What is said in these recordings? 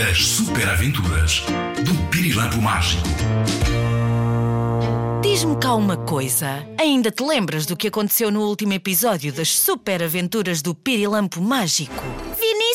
As super aventuras do Pirilampo Mágico. Diz-me cá uma coisa. Ainda te lembras do que aconteceu no último episódio das super aventuras do Pirilampo Mágico?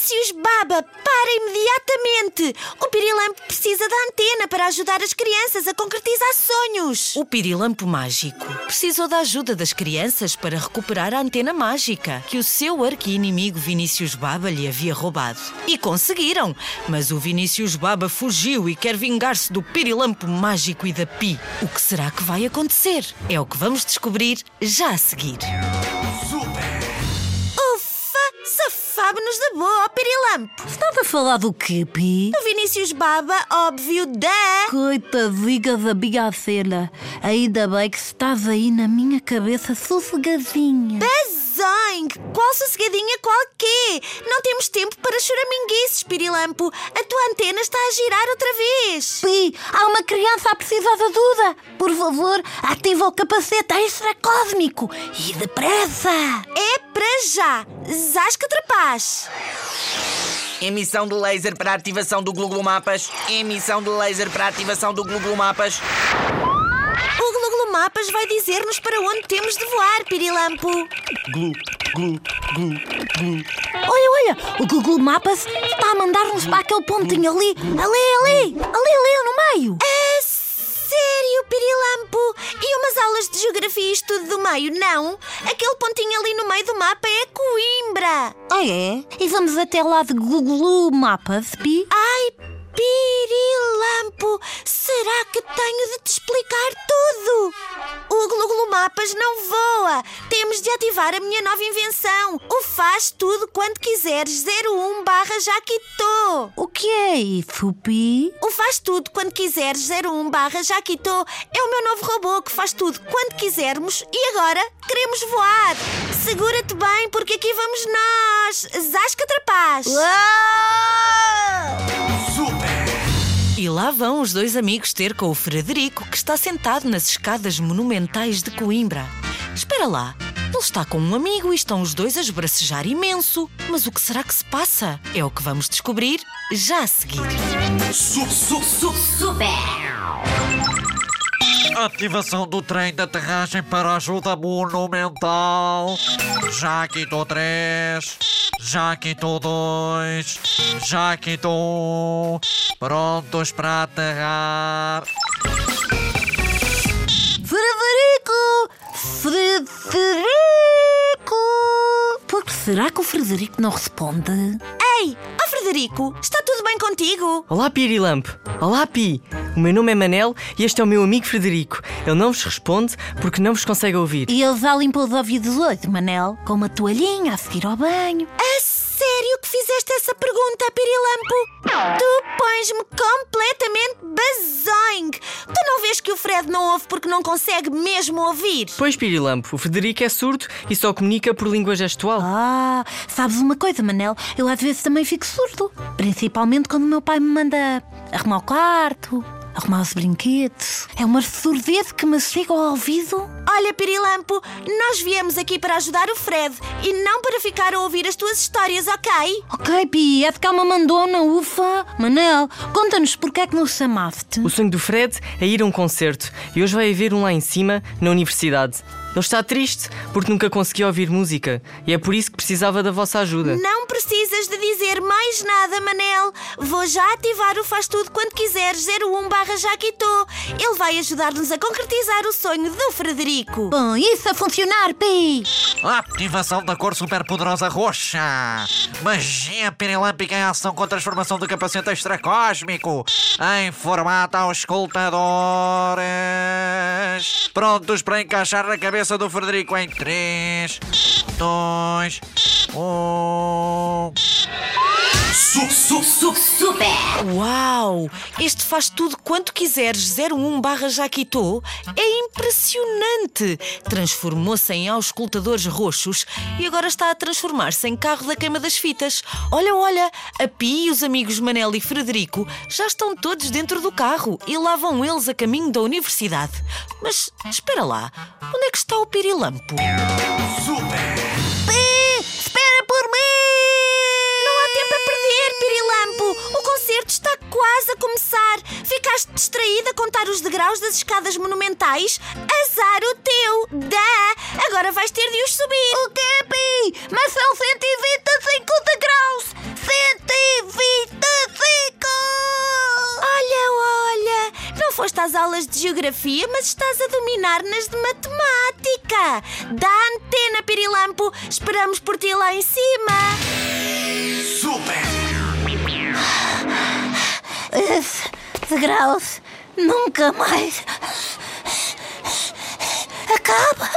Vinícius Baba, para imediatamente! O Pirilampo precisa da antena para ajudar as crianças a concretizar sonhos. O Pirilampo Mágico precisou da ajuda das crianças para recuperar a antena mágica que o seu arqui-inimigo Vinícius Baba lhe havia roubado. E conseguiram! Mas o Vinícius Baba fugiu e quer vingar-se do Pirilampo Mágico e da Pi. O que será que vai acontecer? É o que vamos descobrir já a seguir. Safámos-nos da boa, Pirilampo! Estava a falar do quê, Pi? O Vinícius Baba, óbvio, da... Coitadinha da minha cena. Ainda bem que estás aí na minha cabeça sossegadinha. Bazoing! Qual sossegadinha, qual quê? Não temos tempo para choraminguices, Pirilampo. A tua antena está a girar outra vez. Pi, há uma criança a precisar de ajuda. Por favor, ativa o capacete extracósmico. E depressa! É para já! Zasca trapaz! Emissão de laser para ativação do Google Mapas. Emissão de laser para ativação do Google Mapas. Mapas vai dizer-nos para onde temos de voar, Pirilampo. Olha, olha, o Google Maps está a mandar-nos para aquele pontinho ali. Ali, ali, ali, ali no meio. A sério, Pirilampo? E umas aulas de geografia e estudo do meio, não? Aquele pontinho ali no meio do mapa é Coimbra. Ah, é? E vamos até lá de Google Maps, Pi? Ai, Pirilampo, será que tenho de te explicar tudo? Não voa. Temos de ativar a minha nova invenção. O faz tudo quando quiseres 01 barra Jaquito. O que é isso, Pi? O faz tudo quando quiseres 01 barra Jaquito é o meu novo robô que faz tudo quando quisermos e agora queremos voar. Segura-te bem porque aqui vamos nós. Zasca Trapaz. E lá vão os dois amigos ter com o Frederico, que está sentado nas escadas monumentais de Coimbra. Espera lá, ele está com um amigo e estão os dois a esbracejar imenso. Mas o que será que se passa? É o que vamos descobrir já a seguir. Ativação do trem de aterragem para ajuda monumental. Já quitou 3. Já quitou 2. Já quitou 1. Prontos para aterrar. Frederico! Frederico! Por que será que o Frederico não responde? Ei, ó Frederico, está tudo bem contigo? Olá, Pirilampo. Olá, Pi. O meu nome é Manel e este é o meu amigo Frederico. Ele não vos responde porque não vos consegue ouvir. E ele já limpou os ouvidos hoje, Manel, com uma toalhinha a seguir ao banho. A sério que fizeste essa pergunta, Pirilampo? Tu pões-me completamente bazoing. Tu não vês que o Fred não ouve porque não consegue mesmo ouvir? Pois, Pirilampo, o Frederico é surdo e só comunica por língua gestual. Ah, sabes uma coisa, Manel? Eu às vezes também fico surdo. Principalmente quando o meu pai me manda arrumar o quarto, arrumar os brinquedos. É uma surdez que me chega ao ouvido. Olha, Pirilampo, nós viemos aqui para ajudar o Fred e não para ficar a ouvir as tuas histórias, ok? Ok, Pi, é de cá uma mandona, ufa. Manel, conta-nos porque é que nos chamaste. O sonho do Fred é ir a um concerto e hoje vai haver um lá em cima, na universidade. Ele está triste porque nunca conseguiu ouvir música e é por isso que precisava da vossa ajuda. Não precisas de dizer mais nada, Manel. Vou já ativar o Faz Tudo quando quiseres 01 barra Jaquito. Ele vai ajudar-nos a concretizar o sonho do Frederico. Bom, isso a funcionar, Pi. Ativação da cor superpoderosa roxa. Magia pirilâmpica em ação com transformação do capacete extracósmico. Em formato auscultadores. Prontos para encaixar na cabeça do Frederico em 3, 2, 1. Uau! Este faz tudo quanto quiseres 01 barra Jaquito é impressionante! Transformou-se em auscultadores roxos e agora está a transformar-se em carro da queima das fitas. Olha, olha, a Pi e os amigos Manel e Frederico já estão todos dentro do carro e lá vão eles a caminho da universidade. Mas espera lá, onde é que está o Pirilampo? Pi, degraus das escadas monumentais? Azar o teu! Dá! Agora vais ter de os subir! O quê, Pi? Mas são 125 degraus! 125! Olha, olha! Não foste às aulas de geografia, mas estás a dominar nas de matemática! Dá antena, Pirilampo! Esperamos por ti lá em cima! Super! Esse degraus nunca mais acabam!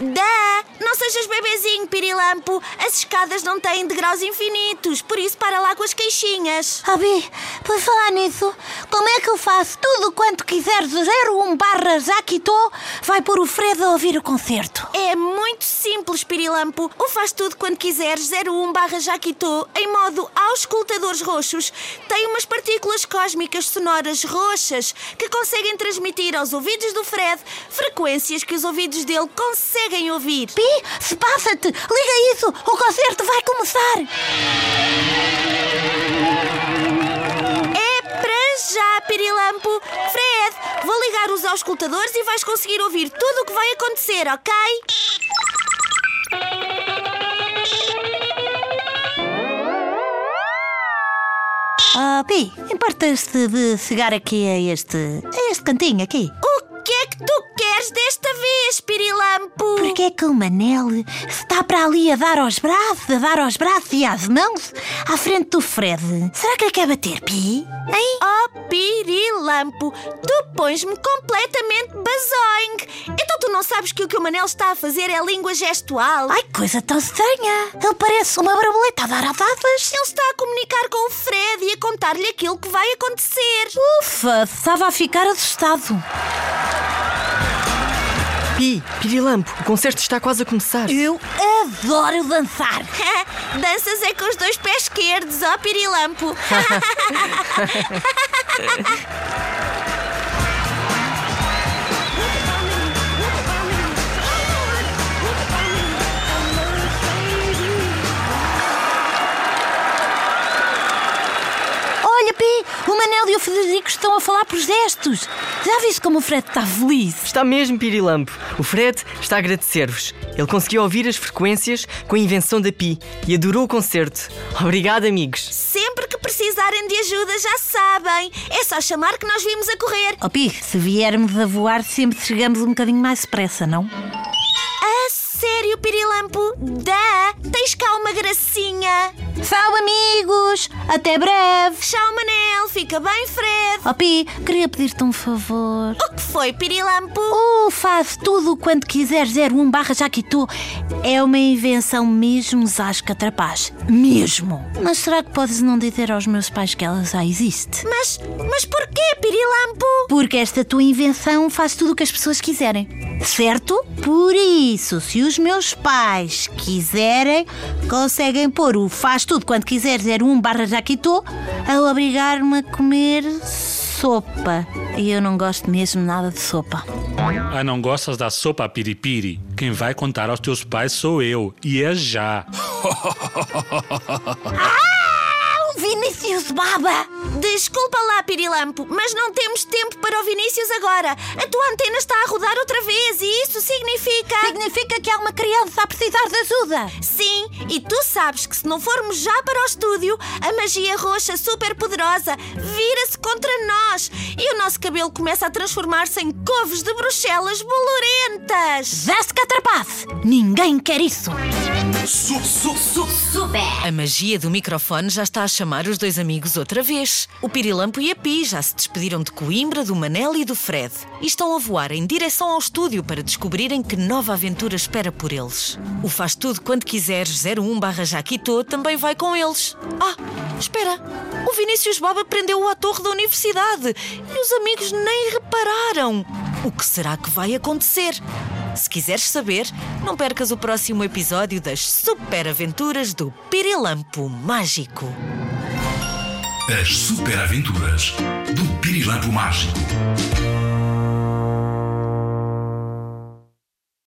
Dá! Não sejas bebezinho, Pirilampo! As escadas não têm degraus infinitos, por isso para lá com as queixinhas! Abi, por falar nisso, como é que eu faço tudo quanto quiseres 01 barra Jaquito vai pôr o Fred a ouvir o concerto? É muito simples, Pirilampo. O faz tudo quando quiseres 01 barra Jaquito em modo auscultadores roxos. Tem umas partículas cósmicas sonoras roxas que conseguem transmitir aos ouvidos do Fred frequências que os ouvidos dele conseguem ouvir. Pi, se passa-te, liga isso, o concerto vai começar! É para já, Pirilampo. Vou ligar os auscultadores e vais conseguir ouvir tudo o que vai acontecer, ok? Ah, Pi, importas-te de chegar aqui a este, a este cantinho aqui? O que é que tu queres desta vez, Pirilampo? Porque é que o Manel está para ali a dar aos braços, a dar aos braços e às mãos à frente do Fred? Será que lhe quer bater, Pi? Hein? Oh, Pirilampo, tu pões-me completamente bazoing. Então tu não sabes que o que o Manel está a fazer é língua gestual? Ai, coisa tão estranha! Ele parece uma borboleta a dar atadas. Ele está a comunicar com o Fred e a contar-lhe aquilo que vai acontecer. Ufa, estava a ficar assustado. Pi, Pirilampo, o concerto está quase a começar. Eu adoro dançar. Danças é com os dois pés esquerdos, ó Pirilampo. e o Frederico estão a falar por gestos. Já viste como o Fred está feliz? Está mesmo, Pirilampo. O Fred está a agradecer-vos. Ele conseguiu ouvir as frequências com a invenção da Pi e adorou o concerto. Obrigado, amigos. Sempre que precisarem de ajuda, já sabem. É só chamar que nós vimos a correr. Oh, Pi, se viermos a voar, sempre chegamos um bocadinho mais depressa, não? A sério, Pirilampo? Dá! Tens cá uma gracinha. Tchau, amigos! Até breve! Tchau, Manel. Fica bem, Fred. Oh, Pi, queria pedir-te um favor. O que foi, Pirilampo? Oh, faz tudo quanto quiseres 01 barra Jaquito. É uma invenção mesmo zasca trapaz. Mesmo. Mas será que podes não dizer aos meus pais que ela já existe? Mas, mas porquê, Pirilampo? Porque esta tua invenção faz tudo o que as pessoas quiserem. Certo? Por isso, se os meus pais quiserem, conseguem pôr o faz tudo quando quiseres 01 barra Jaquito a obrigar-me a comer sopa. E eu não gosto mesmo nada de sopa. Ah, não gostas da sopa piripiri? Quem vai contar aos teus pais sou eu, e é já. Ah, Vinícius Baba! Desculpa lá, Pirilampo, mas não temos tempo para o Vinícius agora. A tua antena está a rodar outra vez e isso significa. Significa que há uma criança a precisar de ajuda. Sim, e tu sabes que se não formos já para o estúdio, a magia roxa super poderosa vira-se contra nós e o nosso cabelo começa a transformar-se em couves de Bruxelas bolorentas. Veste que atrapasse! Ninguém quer isso! Su, su, su, A magia do microfone já está a chamar os dois amigos outra vez. O Pirilampo e a Pi já se despediram de Coimbra, do Manel e do Fred. E estão a voar em direção ao estúdio para descobrirem que nova aventura espera por eles. O Faz Tudo Quando Quiseres 01 barra Jaquito também vai com eles. Ah, espera. O Vinícius Baba prendeu-o à torre da universidade e os amigos nem repararam. O que será que vai acontecer? Se quiseres saber, não percas o próximo episódio das Super Aventuras do Pirilampo Mágico. As super aventuras do Pirilampo Mágico.